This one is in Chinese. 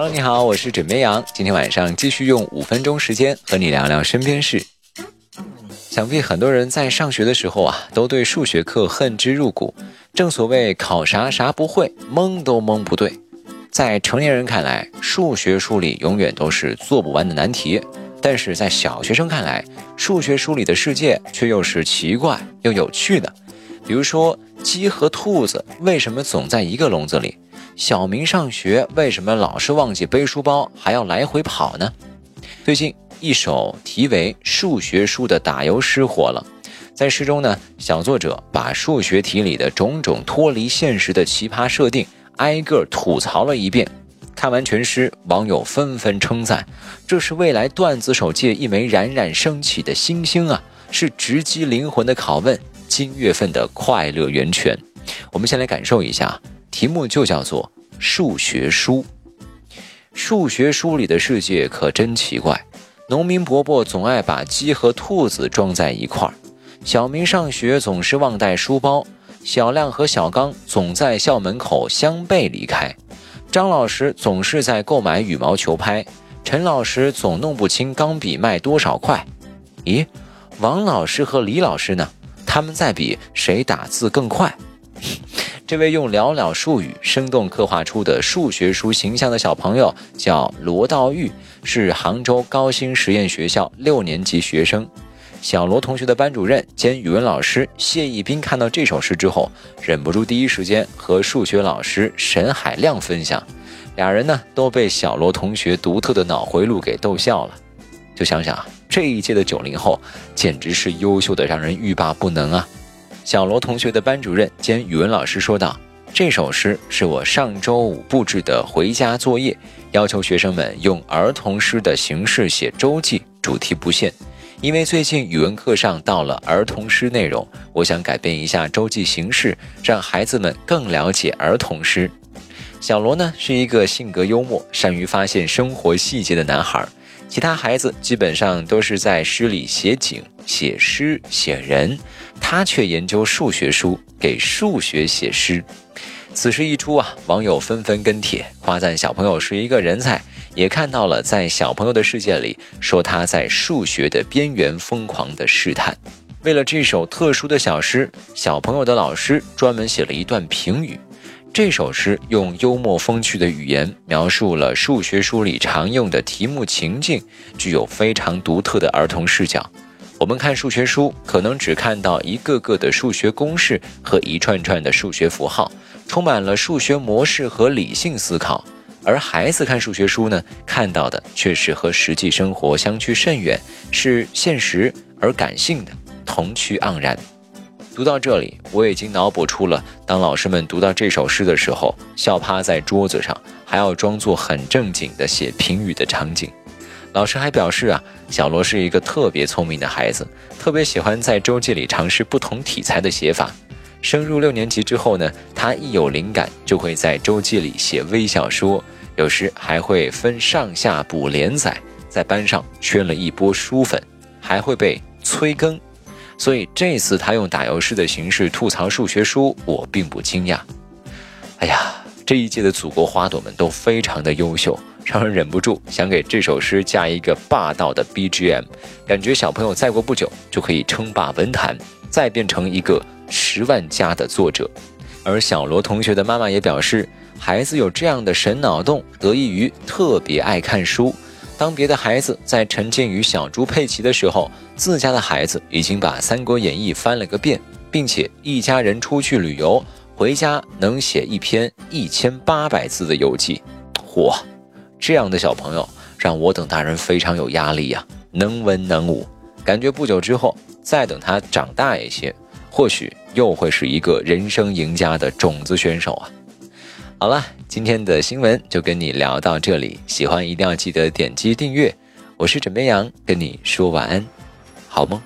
Hello，你好，我是枕边羊。今天晚上继续用五分钟时间和你聊聊身边事。想必很多人在上学的时候啊，都对数学课恨之入骨。正所谓考啥啥不会，蒙都蒙不对。在成年人看来，数学书里永远都是做不完的难题；但是在小学生看来，数学书里的世界却又是奇怪又有趣的。比如说，鸡和兔子为什么总在一个笼子里？小明上学为什么老是忘记背书包，还要来回跑呢？最近一首题为《数学书》的打油诗火了。在诗中呢，小作者把数学题里的种种脱离现实的奇葩设定挨个吐槽了一遍。看完全诗，网友纷纷称赞：“这是未来段子手界一枚冉冉升起的新星啊！是直击灵魂的拷问，今月份的快乐源泉。”我们先来感受一下，题目就叫做《数学书》。数学书里的世界可真奇怪，农民伯伯总爱把鸡和兔子装在一块儿。小明上学总是忘带书包，小亮和小刚总在校门口相背离开，张老师总是在购买羽毛球拍，陈老师总弄不清钢笔卖多少块。咦，王老师和李老师呢？他们在比谁打字更快。这位用寥寥数语生动刻画出的数学书形象的小朋友叫罗道玉，是杭州高新实验学校六年级学生。小罗同学的班主任兼语文老师谢一斌看到这首诗之后，忍不住第一时间和数学老师沈海亮分享，俩人呢都被小罗同学独特的脑回路给逗笑了。就想想啊这一届的九零后，简直是优秀的让人欲罢不能啊！小罗同学的班主任兼语文老师说道：“这首诗是我上周五布置的回家作业，要求学生们用儿童诗的形式写周记，主题不限。”因为最近语文课上到了儿童诗内容，我想改变一下周记形式，让孩子们更了解儿童诗。小罗呢是一个性格幽默、善于发现生活细节的男孩，其他孩子基本上都是在诗里写景、写诗、写人，他却研究数学书，给数学写诗。此事一出啊，网友纷纷跟帖夸赞小朋友是一个人才。也看到了，在小朋友的世界里，说他在数学的边缘疯狂的试探。为了这首特殊的小诗，小朋友的老师专门写了一段评语。这首诗用幽默风趣的语言描述了数学书里常用的题目情境，具有非常独特的儿童视角。我们看数学书，可能只看到一个个的数学公式和一串串的数学符号，充满了数学模式和理性思考。而孩子看数学书呢，看到的却是和实际生活相去甚远，是现实而感性的，童趣盎然。读到这里，我已经脑补出了当老师们读到这首诗的时候，笑趴在桌子上，还要装作很正经的写评语的场景。老师还表示啊，小罗是一个特别聪明的孩子，特别喜欢在周记里尝试不同题材的写法。升入六年级之后呢，他一有灵感就会在周记里写微小说，有时还会分上下补连载，在班上圈了一波书粉，还会被催更。所以这次他用打油诗的形式吐槽数学书，我并不惊讶。哎呀，这一届的祖国花朵们都非常的优秀，让人忍不住想给这首诗加一个霸道的 BGM，感觉小朋友再过不久就可以称霸文坛，再变成一个。十万加的作者，而小罗同学的妈妈也表示，孩子有这样的神脑洞，得益于特别爱看书。当别的孩子在沉浸于小猪佩奇的时候，自家的孩子已经把《三国演义》翻了个遍，并且一家人出去旅游，回家能写一篇一千八百字的游记。嚯，这样的小朋友让我等大人非常有压力呀，能文能武，感觉不久之后，再等他长大一些。或许又会是一个人生赢家的种子选手啊！好了，今天的新闻就跟你聊到这里，喜欢一定要记得点击订阅。我是枕边羊，跟你说晚安，好梦。